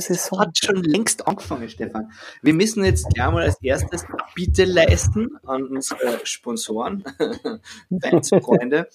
Neue Saison hat schon längst angefangen, Stefan. Wir müssen jetzt gleich mal als erstes Bitte leisten an unsere Sponsoren, Fans, Freunde,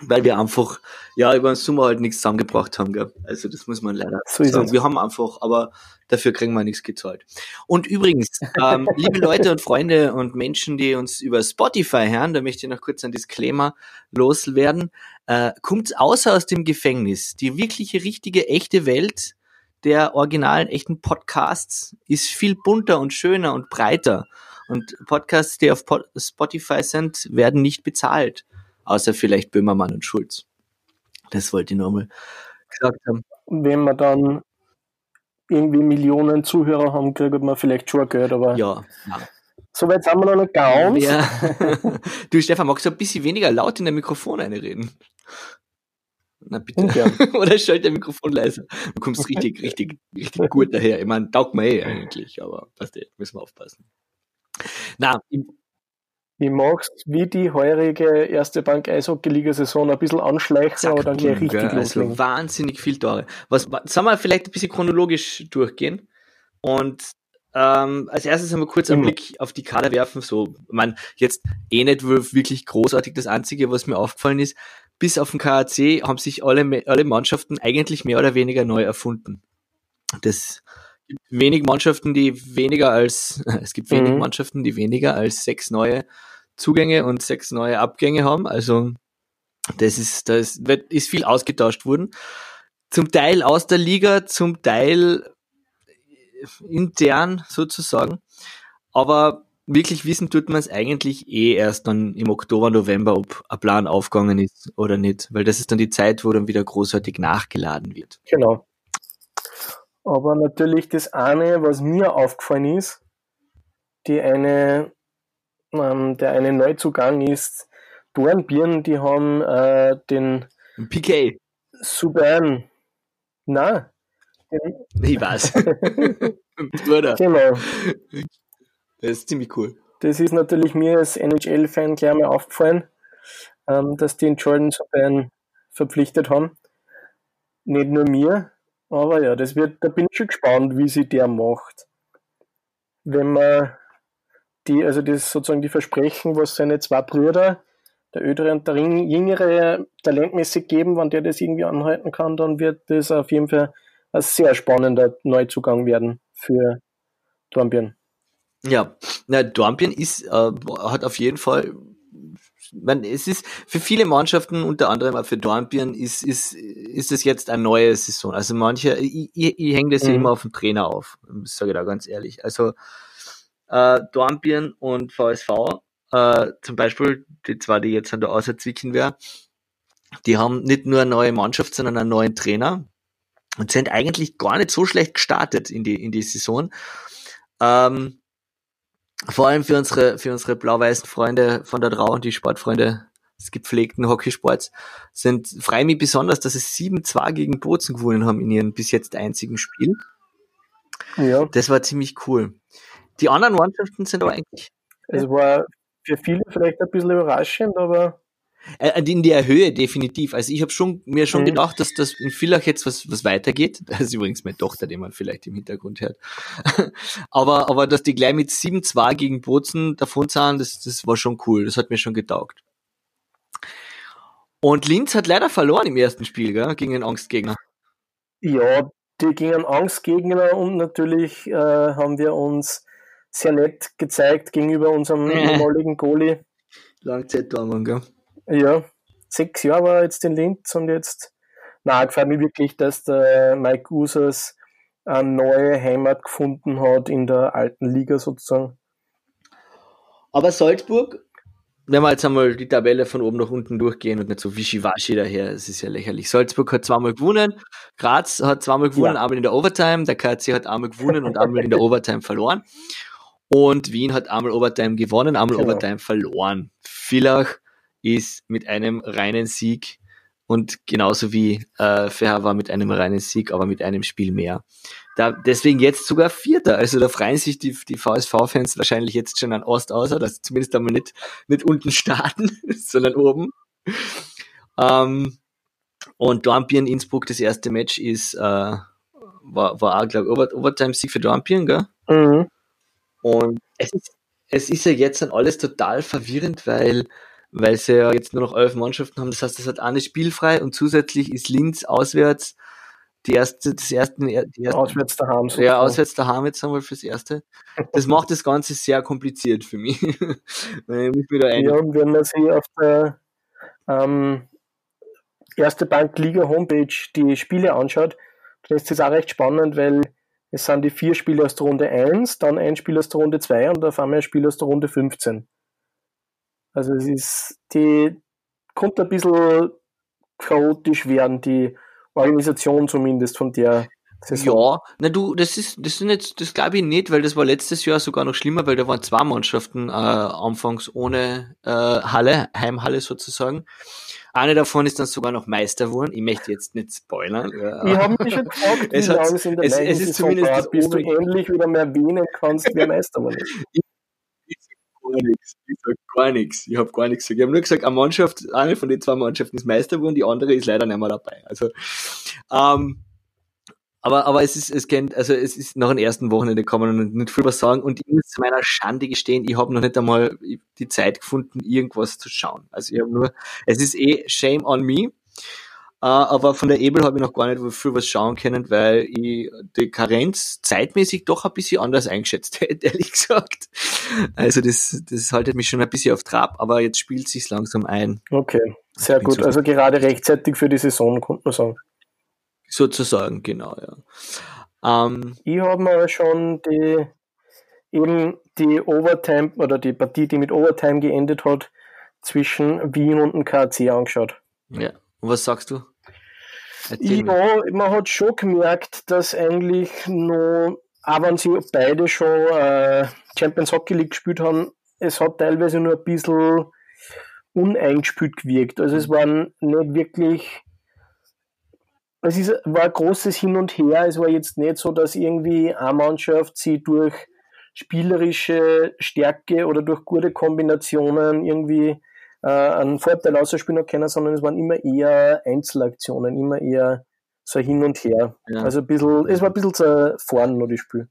weil wir einfach ja über den Sommer halt nichts zusammengebracht haben. Gell? Also das muss man leider so sagen. Wir haben einfach, aber dafür kriegen wir nichts gezahlt. Und übrigens, ähm, liebe Leute und Freunde und Menschen, die uns über Spotify hören, da möchte ich noch kurz ein Disclaimer loswerden. Äh, kommt außer aus dem Gefängnis. Die wirkliche, richtige, echte Welt der originalen, echten Podcasts ist viel bunter und schöner und breiter. Und Podcasts, die auf Spotify sind, werden nicht bezahlt. Außer vielleicht Böhmermann und Schulz. Das wollte ich nur mal gesagt haben. Wenn wir dann irgendwie Millionen Zuhörer haben, kriegt man vielleicht schon Geld, aber. Ja, ja. So weit sind wir noch nicht ganz. Ja. Du, Stefan, magst du ein bisschen weniger laut in der Mikrofon einreden? Na bitte. Oder schalt der Mikrofon leiser. Du kommst richtig, richtig, richtig gut daher. Ich meine, taugt mir eh eigentlich, aber passt eh, müssen wir aufpassen. Na, ich mag wie die heurige erste Bank Eishockey-Liga-Saison ein bisschen anschleichen, Zack, aber dann gleich richtig gell, Also wahnsinnig viel Tore. Was, sollen wir vielleicht ein bisschen chronologisch durchgehen? Und ähm, als erstes wir kurz einen. Blick auf die Kader werfen. So, man jetzt eh nicht wirklich großartig. Das Einzige, was mir aufgefallen ist, bis auf den KAC haben sich alle, alle Mannschaften eigentlich mehr oder weniger neu erfunden. Das gibt wenig Mannschaften, die weniger als, es gibt wenig mhm. Mannschaften, die weniger als sechs neue Zugänge und sechs neue Abgänge haben. Also das ist, das wird, ist viel ausgetauscht worden. Zum Teil aus der Liga, zum Teil intern sozusagen. Aber wirklich wissen tut man es eigentlich eh erst dann im Oktober, November, ob ein Plan aufgegangen ist oder nicht. Weil das ist dann die Zeit, wo dann wieder großartig nachgeladen wird. Genau. Aber natürlich das eine, was mir aufgefallen ist, die eine ähm, der eine Neuzugang ist Dornbirn, die haben äh, den PK. Subban. Na. Ich weiß. Bruder. Genau. Das ist ziemlich cool. Das ist natürlich mir als NHL-Fan gleich mal aufgefallen, ähm, dass die den Jordan Subban verpflichtet haben. Nicht nur mir, aber ja, das wird, da bin ich schon gespannt, wie sie der macht. Wenn man die, also das sozusagen die Versprechen, was seine zwei Brüder, der ältere und der jüngere, talentmäßig geben, wenn der das irgendwie anhalten kann, dann wird das auf jeden Fall ein sehr spannender Neuzugang werden für Dornbirn. Ja, na, Dornbirn ist, äh, hat auf jeden Fall man, es ist für viele Mannschaften, unter anderem auch für Dornbirn, ist, ist, ist es jetzt eine neue Saison. Also manche, ich, ich, ich hänge das mhm. ja immer auf den Trainer auf, sage ich da ganz ehrlich. Also äh, Dornbirn und VSV, äh, zum Beispiel, die zwei, die jetzt an der Außerzwicken wäre, die haben nicht nur eine neue Mannschaft, sondern einen neuen Trainer und sind eigentlich gar nicht so schlecht gestartet in die, in die Saison. Ähm, vor allem für unsere, für unsere blau-weißen Freunde von der Drau und die Sportfreunde des gepflegten Hockeysports sind frei mich besonders, dass es 7-2 gegen Bozen gewonnen haben in ihrem bis jetzt einzigen Spiel. Ja. Das war ziemlich cool. Die anderen Mannschaften sind aber eigentlich. Es war für viele vielleicht ein bisschen überraschend, aber. Äh, äh, in der Höhe definitiv. Also ich habe schon mir schon mhm. gedacht, dass das in Villach jetzt was, was weitergeht. Das ist übrigens meine Tochter, die man vielleicht im Hintergrund hört. aber, aber dass die gleich mit 7-2 gegen Bozen davon zahlen, das, das war schon cool. Das hat mir schon getaugt. Und Linz hat leider verloren im ersten Spiel, gell, gegen den Angstgegner. Ja, die gingen Angstgegner und natürlich äh, haben wir uns sehr nett gezeigt gegenüber unserem ehemaligen Goalie. Langzeitdaumen, gell? Ja, sechs Jahre war jetzt in Linz und jetzt, na, gefällt mir wirklich, dass der Mike Users eine neue Heimat gefunden hat in der alten Liga sozusagen. Aber Salzburg, wenn wir jetzt einmal die Tabelle von oben nach unten durchgehen und nicht so wischiwaschi daher, es ist ja lächerlich. Salzburg hat zweimal gewonnen, Graz hat zweimal gewonnen, ja. einmal in der Overtime, der KC hat einmal gewonnen und einmal in der Overtime verloren. Und Wien hat einmal Overtime gewonnen, einmal genau. Overtime verloren. Villach ist mit einem reinen Sieg und genauso wie äh, Ferrer war mit einem reinen Sieg, aber mit einem Spiel mehr. Da, deswegen jetzt sogar Vierter. Also da freuen sich die, die VSV-Fans wahrscheinlich jetzt schon an Ost aus, dass zumindest einmal nicht, nicht unten starten, sondern oben. Ähm, und Dornbirn Innsbruck, das erste Match ist äh, war, war auch, glaube ich, Over Overtime-Sieg für Dornbirn, gell? Mhm. Und es ist, es ist ja jetzt dann alles total verwirrend, weil, weil sie ja jetzt nur noch elf Mannschaften haben. Das heißt, es hat eine spielfrei und zusätzlich ist Linz auswärts die erste, das erste, die erste Auswärts daheim. ja, sozusagen. auswärts daheim jetzt einmal fürs Erste. Das macht das Ganze sehr kompliziert für mich. Ich da ein, Ja, und wenn man sich auf der ähm, Erste Bank Liga Homepage die Spiele anschaut, dann ist das auch recht spannend, weil es sind die vier Spiele aus der Runde 1, dann ein Spiel aus der Runde 2 und auf einmal ein Spiel aus der Runde 15. Also es ist, die konnte ein bisschen chaotisch werden, die Organisation zumindest von der Saison. Ja, na du, das ist, das sind jetzt, das glaube ich nicht, weil das war letztes Jahr sogar noch schlimmer, weil da waren zwei Mannschaften äh, anfangs ohne äh, Halle, Heimhalle sozusagen. Eine davon ist dann sogar noch Meister geworden. Ich möchte jetzt nicht spoilern. Ja. Ich habe mich schon gefragt, wie lange es in der es- es ist zumindest das bis du endlich wieder mehr erwähnen kannst, wer Meister. Ich sag gar nichts. Ich sag gar nichts. Ich habe gar nichts gesagt. Ich habe nur gesagt, eine Mannschaft, eine von den zwei Mannschaften ist Meister geworden, die andere ist leider nicht mehr dabei. Also, ähm, aber, aber es ist, es kennt, also es ist nach dem ersten Wochenende kann man noch nicht viel was sagen und ich muss zu meiner Schande gestehen, ich habe noch nicht einmal die Zeit gefunden, irgendwas zu schauen. Also ich habe nur, es ist eh shame on me. Äh, aber von der Ebel habe ich noch gar nicht viel was schauen können, weil ich die Karenz zeitmäßig doch ein bisschen anders eingeschätzt hätte, ehrlich gesagt. Also das, das haltet mich schon ein bisschen auf Trab, aber jetzt spielt sich's langsam ein, Okay, sehr gut. so- Also gerade rechtzeitig für die Saison, könnte man sagen. sozusagen, genau, ja. Ähm, Ich habe mir schon die eben die Overtime oder die Partie, die mit Overtime geendet hat, zwischen Wien und dem KC angeschaut. ja. Und was sagst du? Erzähl mir. Ja, man hat schon gemerkt, dass eigentlich noch, auch wenn sie beide schon äh, Champions Hockey League gespielt haben, es hat teilweise nur ein bisschen uneingespielt gewirkt. Also es waren nicht wirklich, es ist, war ein großes Hin und Her. Es war jetzt nicht so, dass irgendwie eine Mannschaft sie durch spielerische Stärke oder durch gute Kombinationen irgendwie äh, einen Vorteil ausspielen hat können, sondern es waren immer eher Einzelaktionen, immer eher so hin und her. Ja. Also ein bisschen, es war ein bisschen zerfahren noch das Spiel.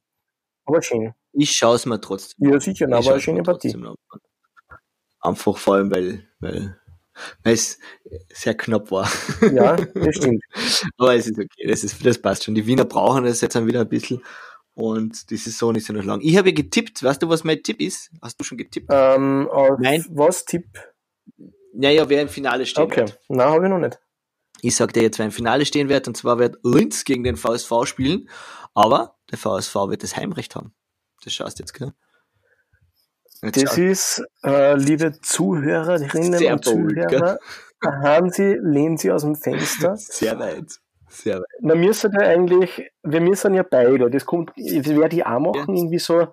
Aber schön. Ich schaue es mir trotzdem. Ja, sicher, Ich aber eine schöne Partie. an. Einfach vor allem, weil, weil, weil es sehr knapp war. Ja, das stimmt. Aber es ist okay, das, ist, das passt schon. Die Wiener brauchen das jetzt dann wieder ein bisschen und die Saison ist ja noch lang. Ich habe ja getippt, weißt du, was mein Tipp ist? Hast du schon getippt? Ähm, Nein. was Tipp? Naja, wer im Finale stehen Okay, wird. na habe ich noch nicht. Ich sag dir jetzt, wer im Finale stehen wird, und zwar wird Linz gegen den VSV spielen, aber der VSV wird das Heimrecht haben. Das schaust du jetzt, gell? Jetzt Das schau- ist, äh, liebe Zuhörerinnen Sehr und bold, Zuhörer, haben Sie, lehnen Sie aus dem Fenster. sehr weit. Sehr weit. Na, wir sind ja eigentlich, wir müssen ja beide, das kommt, das werde ich auch machen, irgendwie so,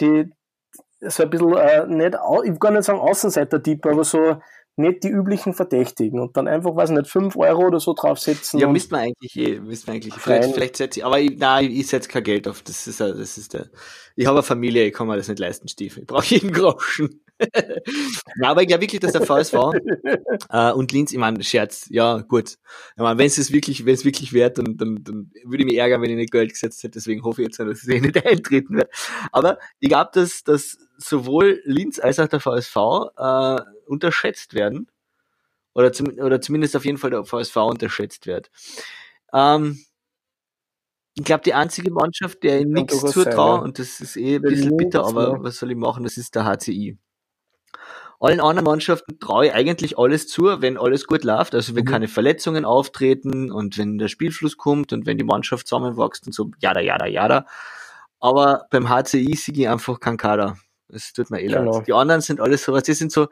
die, so ein bisschen, äh, nicht, ich will gar nicht sagen Außenseiter-Tipp, aber so nicht die üblichen Verdächtigen und dann einfach, weiß nicht, 5 Euro oder so draufsetzen. Ja, müsste man eigentlich eh, müsste man eigentlich, vielleicht, vielleicht setze ich, aber ich, nein, ich setze kein Geld auf, das ist, das ist der, ich habe eine Familie, ich kann mir das nicht leisten, Stiefel, ich brauche jeden Groschen. Na, aber ich glaube wirklich, dass der VSV äh, und Linz, ich meine, Scherz, ja, gut. Ich meine, wenn es wirklich, wenn es wirklich wert, dann, dann, dann würde ich mich ärgern, wenn ich nicht Geld gesetzt hätte, deswegen hoffe ich jetzt, dass eh nicht eintreten wird. Aber ich glaube, dass, dass sowohl Linz als auch der VSV äh, unterschätzt werden. Oder, zum, oder zumindest auf jeden Fall der VSV unterschätzt wird. Ähm, ich glaube, die einzige Mannschaft, der ich Kann nichts ja. und das ist eh ein bisschen bitter, aber ja. was soll ich machen, das ist der HCI. Allen anderen Mannschaften traue ich eigentlich alles zu, wenn alles gut läuft, also wenn Mhm. keine Verletzungen auftreten und wenn der Spielfluss kommt und wenn die Mannschaft zusammenwächst und so, jada, jada, jada. Aber beim HCI siege ich einfach kein Kader. Das tut mir eh leid. Genau. Die anderen sind alles so, die sind so,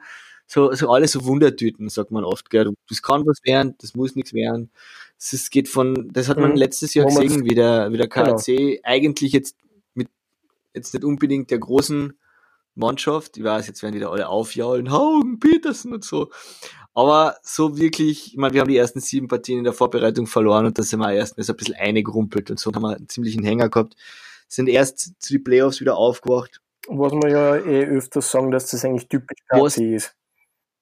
so, so alles so Wundertüten, sagt man oft, gell. Das kann was werden, das muss nichts werden. Es geht von, das hat man Mhm. letztes Jahr gesehen, wie der, wie der Genau. KAC eigentlich jetzt mit, jetzt nicht unbedingt der großen Mannschaft, ich weiß, jetzt werden die da alle aufjaulen, Haugen, Petersen und so. Aber so wirklich, ich meine, wir haben die ersten sieben Partien in der Vorbereitung verloren und da sind wir erst mal so ein bisschen eingerumpelt und so haben wir einen ziemlichen Hänger gehabt. Sind erst zu den Playoffs wieder aufgewacht. Was wir ja eh öfters sagen, dass das eigentlich typisch KC ist.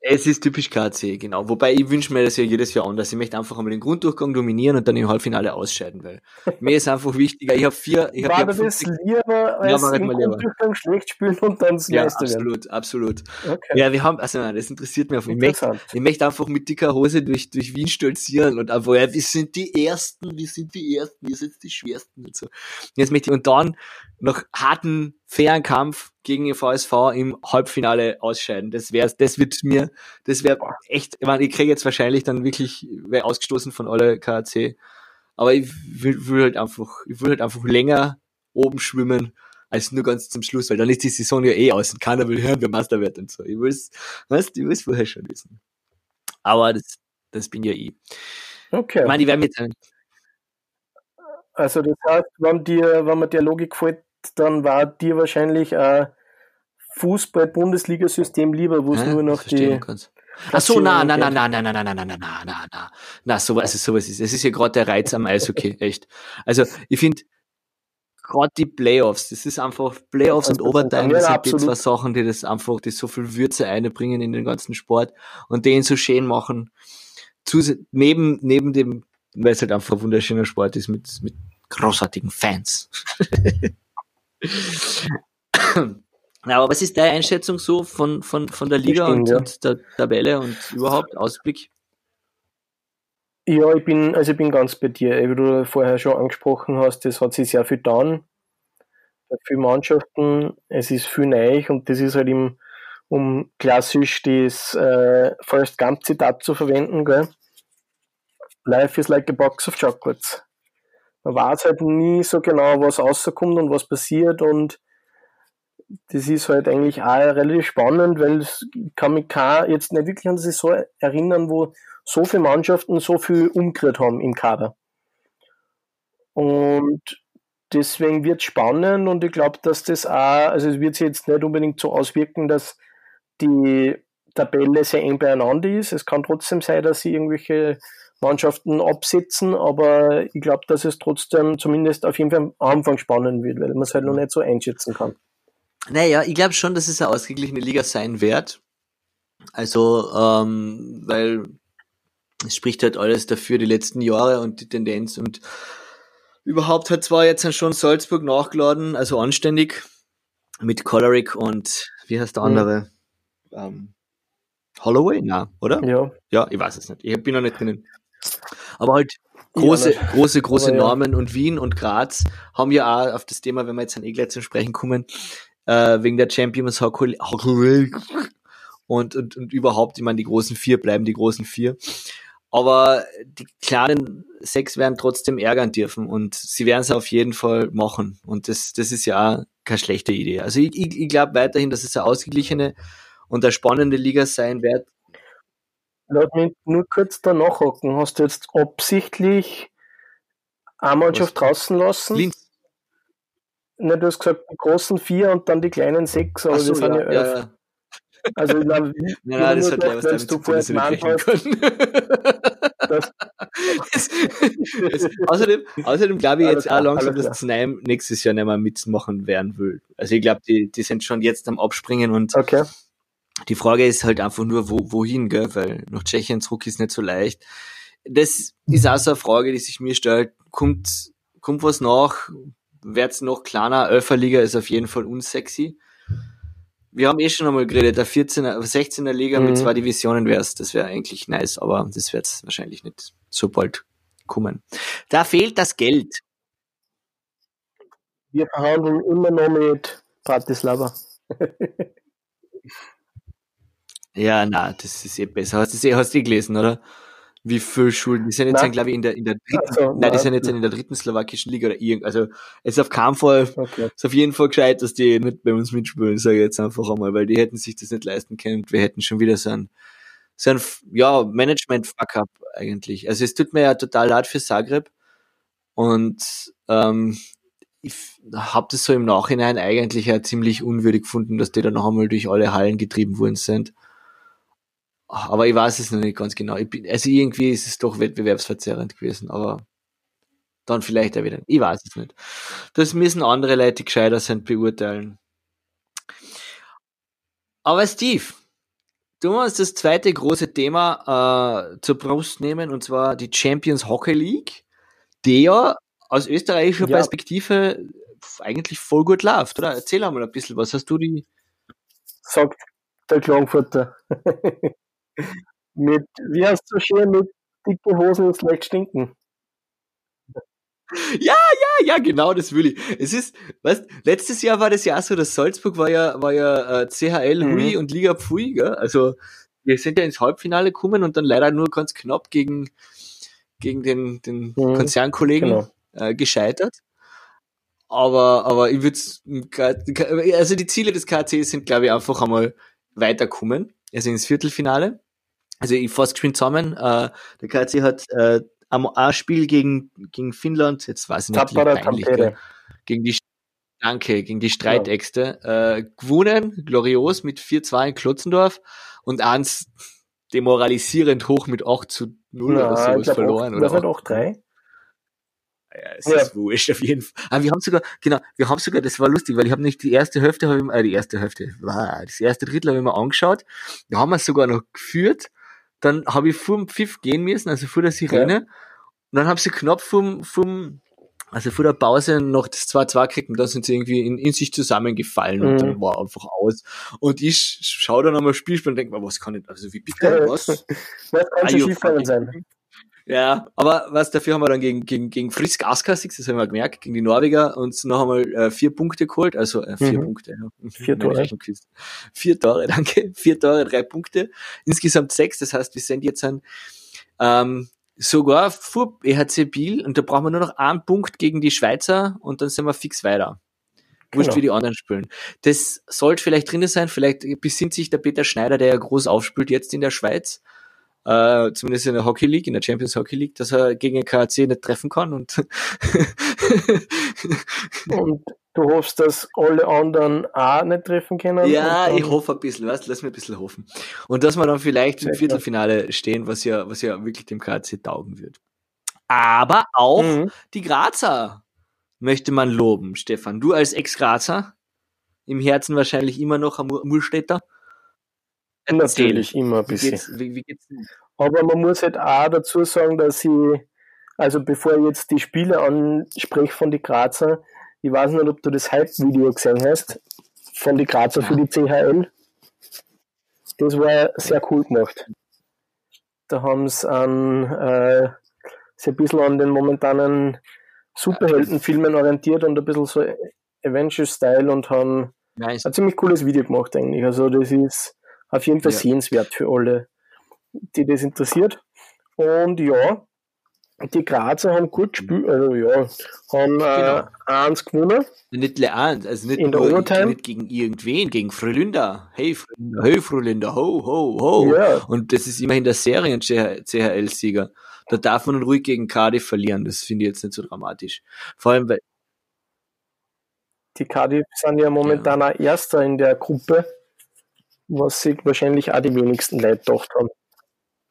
Es ist typisch KC, genau. Wobei ich wünsche mir das ja jedes Jahr anders. Ich möchte einfach einmal den Grunddurchgang dominieren und dann im Halbfinale ausscheiden, weil mir ist einfach wichtiger. Ich habe vier. Ich hab, das lieber als Ja, im. Grunddurchgang schlecht spielen und dann das ja, Meister werden? absolut, absolut. Okay. Ja, wir haben, also nein, das interessiert mich einfach. Ich möchte, ich möchte einfach mit dicker Hose durch, durch Wien stolzieren und einfach, ja, wir sind die Ersten, wir sind die Ersten, wir sind die Schwersten und so. Jetzt möchte ich, und dann noch harten, fairen Kampf gegen den VSV im Halbfinale ausscheiden. Das wäre, das wird mir, das wäre echt, ich meine, ich kriege jetzt wahrscheinlich dann wirklich, wäre ausgestoßen von alle KAC. Aber ich will, will halt einfach, ich will halt einfach länger oben schwimmen, als nur ganz zum Schluss, weil dann ist die Saison ja eh aus und keiner will hören, wer Meister wird und so. Ich will's, weißt, ich will's vorher schon wissen. Aber das, das bin ja ich. Okay. Ich meine, ich werde mit, Also das heißt, wenn dir, wenn man der Logik folgt, dann war dir wahrscheinlich ein Fußball-Bundesliga-System lieber, wo es nur noch die. Ach so, na, na, na, Platzierung na, na, na, na, na, na, na, na, na, na, sowas, also sowas ist, es ist ja gerade der Reiz am Eishockey, echt. Also, ich finde, gerade die Playoffs, das ist einfach, Playoffs und 100%. Overtime, das sind die zwei Sachen, die das einfach, die so viel Würze einbringen in den ganzen Sport und den so schön machen. Zus neben, neben dem, weil es halt einfach ein wunderschöner Sport ist mit, mit großartigen Fans. Na, aber was ist deine Einschätzung so von, von, von der Liga stimmt, und, ja. und der Tabelle und überhaupt Ausblick? Ja, ich bin, also ich bin ganz bei dir. Wie du vorher schon angesprochen hast, das hat sich sehr viel getan. Bei vielen Mannschaften, es ist viel neu und das ist halt im, um klassisch das äh, Forrest Gump Zitat zu verwenden, gell? Life is like a box of chocolates. Man weiß halt nie so genau, was rauskommt und was passiert und das ist halt eigentlich auch relativ spannend, weil ich kann mich kein, jetzt nicht wirklich an die Saison erinnern, wo so viele Mannschaften so viel umgerührt haben im Kader. Und deswegen wird es spannend und ich glaube, dass das auch, also es wird sich jetzt nicht unbedingt so auswirken, dass die Tabelle sehr eng beieinander ist. Es kann trotzdem sein, dass sie irgendwelche Mannschaften absetzen, aber ich glaube, dass es trotzdem zumindest auf jeden Fall am Anfang spannend wird, weil man es halt noch nicht so einschätzen kann. Naja, ich glaube schon, dass es eine ausgeglichene Liga sein wird. Also, ähm, weil es spricht halt alles dafür, die letzten Jahre und die Tendenz und überhaupt hat zwar jetzt schon Salzburg nachgeladen, also anständig, mit Coleric und wie heißt der Mhm. andere? Ähm, Holloway? Na, oder? Ja, Ja, ich weiß es nicht. Ich bin noch nicht drinnen. Aber halt große, Ja, große, große aber ja. Normen und Wien und Graz haben ja auch auf das Thema, wenn wir jetzt an gleich zum Sprechen kommen, äh, wegen der Champions Hockey Hockey- und, und, und überhaupt, ich meine, die großen vier bleiben die großen vier. Aber die kleinen sechs werden trotzdem ärgern dürfen und sie werden es auf jeden Fall machen. Und das, das ist ja auch keine schlechte Idee. Also ich, ich, ich glaube weiterhin, dass es eine ausgeglichene und eine spannende Liga sein wird. Lass mich nur kurz da nachhaken. Hast du jetzt absichtlich eine Mannschaft draußen lassen? Linz. Ne, du hast gesagt, die großen vier und dann die kleinen sechs, aber so, wir sind ja, ja, ja, elf. ja. Also, ich glaube, Nein, nein, das hat gleich was damit zu tun, dass wir nicht. Das- Das- das- außerdem, außerdem glaube ich jetzt auch langsam, dass Znaim nächstes Jahr nicht mehr mitmachen werden will. Also ich glaube, die, die sind schon jetzt am Abspringen und Okay. Die Frage ist halt einfach nur, wo, wohin, gell? weil nach Tschechien zurück ist nicht so leicht. Das ist auch so eine Frage, die sich mir stellt. Kommt, kommt was nach? Wird's noch kleiner? Elferliga ist auf jeden Fall unsexy. Wir haben eh schon einmal geredet, der 14er, 16er Liga mit Mhm. zwei Divisionen wär's, das wäre eigentlich nice, aber das wird's wahrscheinlich nicht so bald kommen. Da fehlt das Geld. Wir verhandeln immer noch mit Bratislava. Ja, na, das ist eh besser. Hast du eh, hast du eh gelesen, oder? Wie viel Schulden? Die sind jetzt, Nein. glaube ich, in der, in der dritten, so, nein, die nein. sind jetzt in der dritten slowakischen Liga oder irgend, also, es ist auf keinen Fall, Okay. ist auf jeden Fall gescheit, dass die nicht bei uns mitspielen, sage ich jetzt einfach einmal, weil die hätten sich das nicht leisten können und wir hätten schon wieder so ein, so ein, ja, Management-Fuck-up eigentlich. Also, es tut mir ja total leid für Zagreb und, ähm, ich habe das so im Nachhinein eigentlich ja ziemlich unwürdig gefunden, dass die dann noch einmal durch alle Hallen getrieben worden sind. Aber ich weiß es noch nicht ganz genau. Bin, also irgendwie ist es doch wettbewerbsverzerrend gewesen, aber dann vielleicht auch wieder. Ich weiß es nicht. Das müssen andere Leute, die gescheiter sind, beurteilen. Aber Steve, du musst das zweite große Thema äh, zur Brust nehmen, und zwar die Champions Hockey League, die ja aus österreichischer Ja. Perspektive eigentlich voll gut läuft, oder? Erzähl einmal ein bisschen, was hast du die? sagt der Klagenfurter. mit, wie heißt so schön, mit dicke Hosen ist leicht stinken. Ja, ja, genau, das will ich. Es ist, weißt, letztes Jahr war das ja auch so, dass Salzburg war ja, war ja äh, CHL Mhm. Hui und Liga Pfui, gell? Also wir sind ja ins Halbfinale gekommen und dann leider nur ganz knapp gegen, gegen den, den Mhm, Konzernkollegen Genau. äh, gescheitert. Aber, aber ich würde also die Ziele des KC sind, glaube ich, einfach einmal weiterkommen, also ins Viertelfinale. Also ich fasse geschwind zusammen. Äh, der KC hat äh, am ein Spiel gegen, gegen Finnland, jetzt weiß ich nicht, peinlich, gell? gegen die Danke, gegen die Streitäxte, äh, gewonnen, glorios mit 4-2 in Klotzendorf und eins demoralisierend hoch mit 8 zu 0 oder sowas verloren. acht- was Oder hat 8-3? ja, es Ja. ist wurscht auf jeden Fall. Aber wir haben sogar, genau, wir haben sogar, das war lustig, weil ich habe nicht die erste Hälfte, habe ich, mir- äh, die erste Hälfte, wow, das erste Drittel habe ich mir angeschaut. Da haben wir es sogar noch geführt. Dann habe ich vor dem Pfiff gehen müssen, also vor der Sirene. Und dann haben sie knapp vom, vom, also vor der Pause noch das 2-2 gekriegt und dann sind sie irgendwie in, in sich zusammengefallen und Mhm. dann war einfach aus. Und ich sch- schaue dann einmal Spielspiel und denke mir, was kann ich, also wie bitte, was? Was kann Are schon you schief gegangen fucking- sein? Ja, aber was dafür haben wir dann gegen, gegen, gegen Frisk Askasix, das haben wir gemerkt, gegen die Norweger uns noch einmal äh, vier Punkte geholt, also äh, vier Mhm. Punkte. Ja. Mhm, Vier Tore. Vier Tore, danke. Vier Tore, drei Punkte. Insgesamt sechs, das heißt, wir sind jetzt an ähm, sogar vor EHC Biel und da brauchen wir nur noch einen Punkt gegen die Schweizer und dann sind wir fix weiter. Wurscht, Genau. wie die anderen spielen. Das sollte vielleicht drin sein, vielleicht besinnt sich der Peter Schneider, der ja groß aufspielt jetzt in der Schweiz, äh, zumindest in der Hockey League, in der Champions Hockey League, dass er gegen den KAC nicht treffen kann und Und du hoffst, dass alle anderen auch nicht treffen können? ja, ich hoffe ein bisschen, weißt, lass mir ein bisschen hoffen. Und dass wir dann vielleicht im. Viertelfinale stehen, was ja, was ja wirklich dem KAC taugen wird. Aber auch Mhm. die Grazer möchte man loben, Stefan. Du als Ex-Grazer, im Herzen wahrscheinlich immer noch am Mur- Murstädter. Natürlich, immer ein Wie bisschen. geht's, wie, wie geht's? Aber man muss halt auch dazu sagen, dass ich, also bevor ich jetzt die Spiele anspreche von die Grazer, ich weiß nicht, ob du das Hype-Video gesehen hast, von die Grazer für die CHL. Das war sehr cool gemacht. Da haben sie an, äh, sich ein bisschen an den momentanen Superheldenfilmen orientiert und ein bisschen so Avengers-Style und haben Nice. ein ziemlich cooles Video gemacht eigentlich. Also das ist auf jeden Fall Ja. sehenswert für alle, die das interessiert. Und ja, die Grazer haben gut gespielt, also ja, haben Genau. äh, eins gewonnen. Nicht Leand, also nicht In der Overtime? nicht gegen irgendwen, gegen Frölunda. Hey Frölunda, hey Frölunda, ho, ho, ho. Ja. Und das ist immerhin der Serien-CHL-Sieger. Da darf man ruhig gegen Cardiff verlieren. Das finde ich jetzt nicht so dramatisch. Vor allem, weil, Die Cardiff sind ja momentan auch Erster in der Gruppe, was sich wahrscheinlich auch die wenigsten Leute gedacht haben.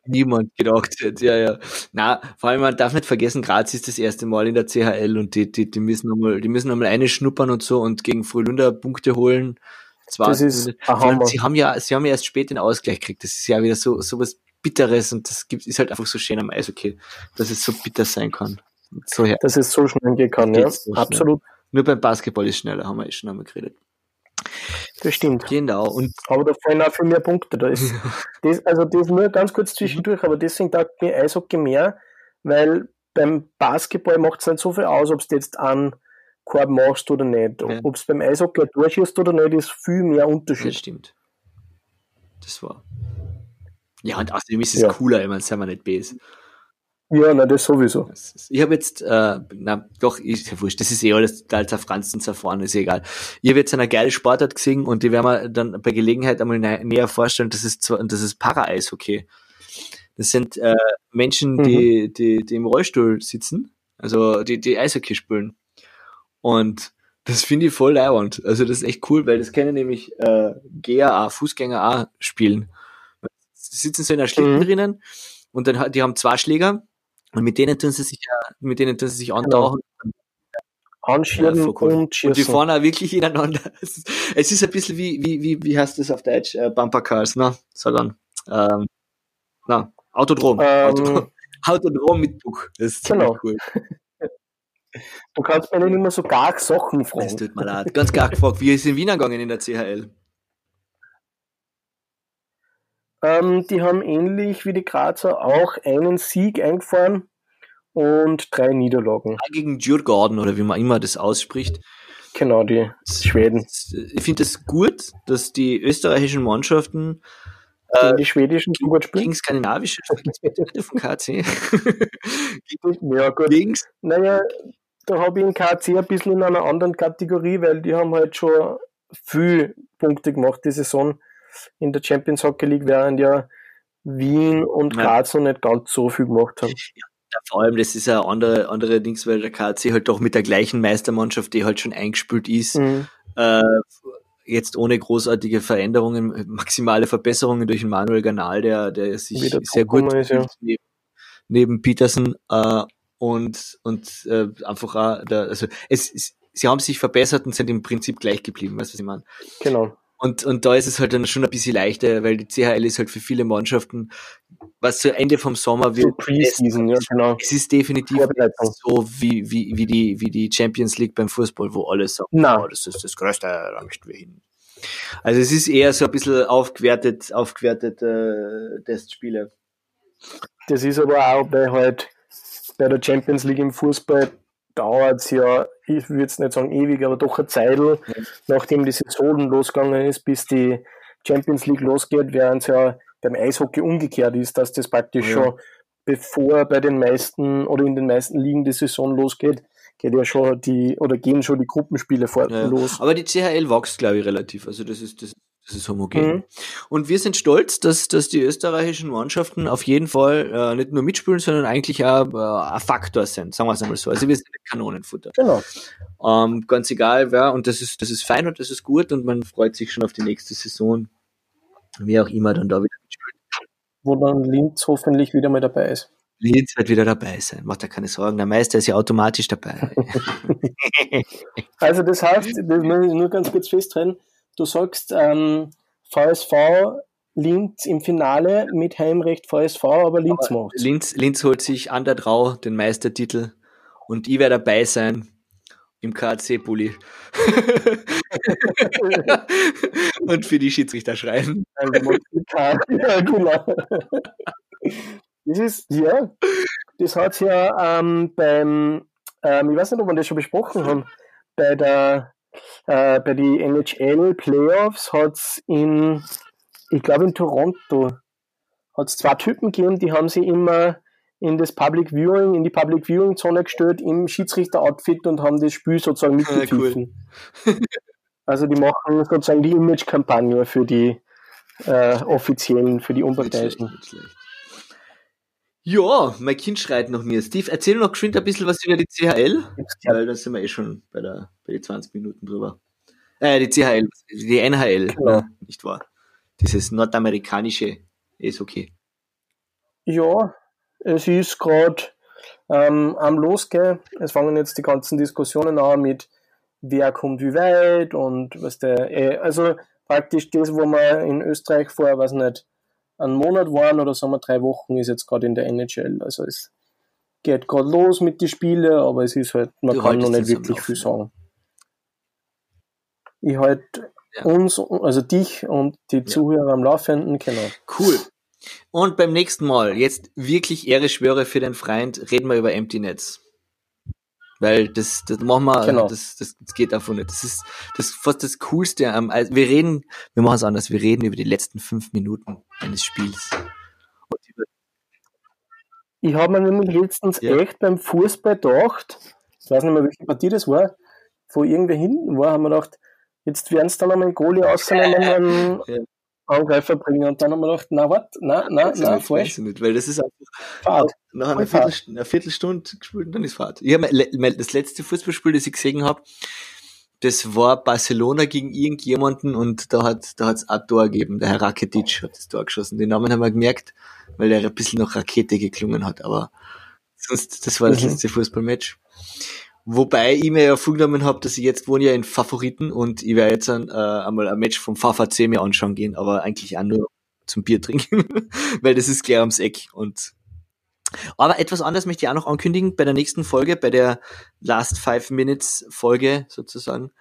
niemand gedacht hätte. Ja, ja. Na, vor allem, man darf nicht vergessen, Graz ist das erste Mal in der CHL und die, die, die müssen nochmal, die müssen nochmal eine schnuppern und so und gegen Frölunda Punkte holen. Zwar, Das ist allem, sie haben ja, sie haben ja erst spät den Ausgleich gekriegt. Das ist ja wieder so, so was Bitteres und das gibt, ist halt einfach so schön am Eishockey, dass es so bitter sein kann. So her. Dass es so schnell gehen kann, ja. So schnell. Absolut, Nur beim Basketball ist schneller, haben wir eh schon einmal geredet. Das stimmt. Genau. Und Aber da fallen auch viel mehr Punkte. Da ist, das, also das nur ganz kurz zwischendurch, aber deswegen taugt mir Eishockey mehr, weil beim Basketball macht es nicht so viel aus, ob du jetzt einen Korb machst oder nicht. Ja. Ob es beim Eishockey ein Tor schießt oder nicht, ist viel mehr das Unterschied. stimmt. Das war. Ja, und außerdem ist es Ja. cooler, meine, seien wir nicht base. Ja, na das sowieso. Ich habe jetzt, äh, na doch, ist ja wurscht, das ist eh alles total zerfranst und zerfahren, ist egal. Ich habe jetzt eine geile Sportart gesehen und die werden wir dann bei Gelegenheit einmal nä- näher vorstellen, das ist zwar, das ist Para-Eishockey. Das sind äh, Menschen, die, die, die im Rollstuhl sitzen, also die, die Eishockey spielen. Und das finde ich voll leibend. Also das ist echt cool, weil das können nämlich äh, Geher auch, Fußgänger auch spielen. Sie sitzen so in einer Schlitten Mhm. drinnen und dann die haben zwei Schläger und mit denen tun sie sich ja, mit denen tun sie sich antauchen. anschieben Ja, cool. und schießen. Und die fahren auch wirklich ineinander. Es ist, es ein bisschen wie, wie, wie, wie heißt das auf Deutsch? Äh, Bumper Cars, ne? Sag dann. Ähm, na, Autodrom. Ähm, Autodrom. Autodrom mit Buch. Das ist Genau. cool. du kannst mir nicht immer so gar Sachen Es fragen. tut mir leid. Ganz klar gefragt, wie ist es in Wien gegangen in der CHL? Ähm, die haben ähnlich wie die Grazer auch einen Sieg eingefahren und drei Niederlagen. Gegen Djurgården oder wie man immer das ausspricht. Genau, die Schweden. Ich finde es gut, dass die österreichischen Mannschaften Gegen die schwedischen so gut spielen. gegen skandinavische von KC Ja, gut. gegen Naja, da habe ich in KC ein bisschen in einer anderen Kategorie, weil die haben halt schon viel Punkte gemacht die Saison in der Champions Hockey League, während ja Wien und Ja. Graz noch nicht ganz so viel gemacht haben. Ja, vor allem, das ist ja andere, andere Dings, weil der KC halt doch mit der gleichen Meistermannschaft, die halt schon eingespielt ist, Mhm. äh, jetzt ohne großartige Veränderungen, maximale Verbesserungen durch den Manuel Ganal, der, der sich Wieder sehr gut ist, ja. neben, neben Peterson äh, und, und äh, einfach auch, der, also es, es, sie haben sich verbessert und sind im Prinzip gleich geblieben, weißt du, was ich meine? Genau. Und, und da ist es halt dann schon ein bisschen leichter, weil die CHL ist halt für viele Mannschaften, was zu Ende vom Sommer So wird. Preseason, ja, genau. Es ist definitiv so wie, wie, wie, die, wie die Champions League beim Fußball, wo alle sagen, Nein. oh, das ist das Größte, da möchten wir hin. Also es ist eher so ein bisschen aufgewertet, aufgewertet äh, Testspiele. Das ist aber auch bei halt bei der Champions League im Fußball dauert es ja, ich würde jetzt nicht sagen ewig, aber doch eine Zeit, nachdem die Saison losgegangen ist, bis die Champions League losgeht, während es ja beim Eishockey umgekehrt ist, dass das praktisch Ja. schon bevor bei den meisten oder in den meisten Ligen die Saison losgeht, geht ja schon die oder gehen schon die Gruppenspiele vor Ja. los. Aber die CHL wächst, glaube ich, relativ. Also das ist, das, das ist homogen. Mhm. Und wir sind stolz, dass, dass die österreichischen Mannschaften auf jeden Fall äh, nicht nur mitspielen, sondern eigentlich auch äh, ein Faktor sind, sagen wir es einmal so. Also wir sind Kanonenfutter. Genau. Ähm, ganz egal, wer, und das ist, das ist fein und das ist gut und man freut sich schon auf die nächste Saison. Wie auch immer dann da wieder mitspielt. Wo dann Linz hoffentlich wieder mal dabei ist. Linz wird wieder dabei sein. Macht dir keine Sorgen. Der Meister ist ja automatisch dabei. Also das heißt, das muss ich nur ganz kurz festhalten, du sagst ähm, VSV Linz im Finale mit Heimrecht VSV, aber Linz macht's. Linz, Linz holt sich an der Drau den Meistertitel und ich werde dabei sein im KAC-Bulli. und für die Schiedsrichter schreien. Ja, genau. Das ist, ja, das hat's ja ähm, beim, ähm, ich weiß nicht, ob wir das schon besprochen haben, bei der, äh, bei die NHL Playoffs hat's in, ich glaube in Toronto, hat's zwei Typen gegeben, die haben sie immer in das Public Viewing, in die Public Viewing Zone gestellt im Schiedsrichter-Outfit und haben das Spiel sozusagen mitgepfiffen. Also die machen sozusagen die Image-Kampagne für die äh, offiziellen, für die Nicht schlecht, Unparteiischen. nicht schlecht. Ja, mein Kind schreit nach mir. Steve, erzähl noch geschwind ein bisschen was über die CHL, weil da sind wir eh schon bei, der, bei den 20 Minuten drüber. Äh, die CHL, die NHL, Genau. ne? nicht wahr? Dieses nordamerikanische ist okay. Ja, es ist gerade ähm, am Losgehen. Es fangen jetzt die ganzen Diskussionen an mit wer kommt wie weit und was der, äh, also praktisch das, wo wir in Österreich vor, weiß nicht, einen Monat waren oder sagen wir drei Wochen, ist jetzt gerade in der NHL. Also es geht gerade los mit den Spielen, aber es ist halt, man Du kann noch nicht wirklich viel sagen. Ich halt Ja. uns, also dich und die Zuhörer am Laufenden, genau. Cool. Und beim nächsten Mal, jetzt wirklich Ehre schwöre für den Freund, reden wir über Empty Nets. Weil das, das machen wir, Genau. das, das, das geht einfach nicht. Das ist das fast das Coolste am, also wir reden, wir machen es anders, wir reden über die letzten fünf Minuten eines Spiels. Ich habe mir nämlich letztens Ja. echt beim Fußball gedacht, ich weiß nicht mehr, welche Partie das war, wo irgendwer hinten war, haben wir gedacht, jetzt werden sie dann einmal einen Goalie ausnehmen einen Ja. Angreifer bringen. Und dann haben wir gedacht, na was, na, na, na, nicht, falsch, nicht, weil das ist einfach Fahrt. nach einer. Viertelstunde, einer Viertelstunde gespielt und dann ist Fahrt. Ich hab mein, le- mein, das letzte Fußballspiel, das ich gesehen habe, das war Barcelona gegen irgendjemanden und da hat da hat's ein Tor gegeben. Der Herr Rakitic hat das Tor geschossen. Den Namen haben wir gemerkt, weil der ein bisschen nach Rakete geklungen hat, aber sonst, das war das Mhm. letzte Fußballmatch. Wobei ich mir ja vorgenommen habe, dass ich jetzt wohne ja in Favoriten und ich werde jetzt ein, äh, einmal ein Match vom VVC mir anschauen gehen, aber eigentlich auch nur zum Bier trinken, weil das ist gleich ums Eck und aber etwas anderes möchte ich auch noch ankündigen bei der nächsten Folge, bei der Last Five Minutes Folge sozusagen,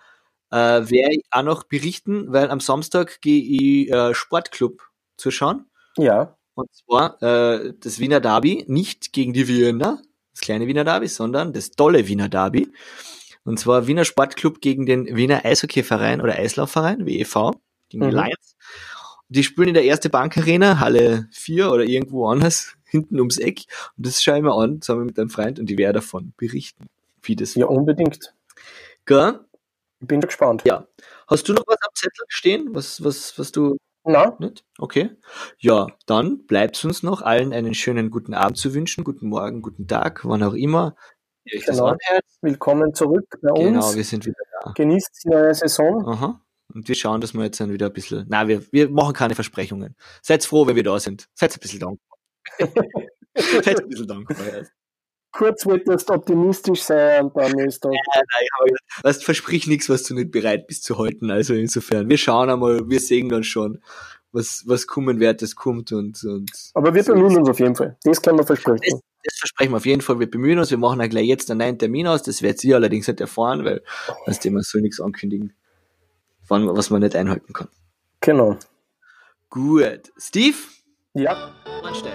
äh, werde ich auch noch berichten, weil am Samstag gehe ich äh, Sportclub zuschauen. Ja. Und zwar äh, das Wiener Derby, nicht gegen die Wiener, das kleine Wiener Derby, sondern das tolle Wiener Derby. Und zwar Wiener Sportclub gegen den Wiener Eishockeyverein oder Eislaufverein, WEV, gegen die Mhm. Lions. Die spielen in der erste Bankarena, Halle 4 oder irgendwo anders, hinten ums Eck. Und das schaue ich mir an, zusammen mit einem Freund, und ich werde davon berichten, wie das Ja, unbedingt. Gell? Ich bin gespannt. Ja. Hast du noch was am Zettel stehen, was, was, was du Na, nicht? Okay. Ja, dann bleibt uns noch allen einen schönen guten Abend zu wünschen, guten Morgen, guten Tag, wann auch immer das Genau. willkommen zurück bei Genau, uns. wir sind wieder da. Genießt die neue Saison. Aha. Und wir schauen, dass wir jetzt dann wieder ein bisschen, na, wir, wir machen keine Versprechungen. Seid froh, wenn wir da sind. Seid ein bisschen dankbar. Seid ein bisschen dankbar. Ja. Kurz wolltest optimistisch sein und dann ist da. Weißt, versprich nichts, was du nicht bereit bist zu halten. Also insofern, wir schauen einmal, wir sehen dann schon, was, was kommen wird, das kommt und, und Aber wir So bemühen uns auf jeden Fall. Das können wir versprechen. das versprechen wir auf jeden Fall. Wir bemühen uns, wir machen ja gleich jetzt einen neuen Termin aus. Das werdet ihr allerdings nicht erfahren, weil das Thema soll nichts ankündigen, wann, was man nicht einhalten kann. Genau. Gut. Steve? Ja, Mann, steif.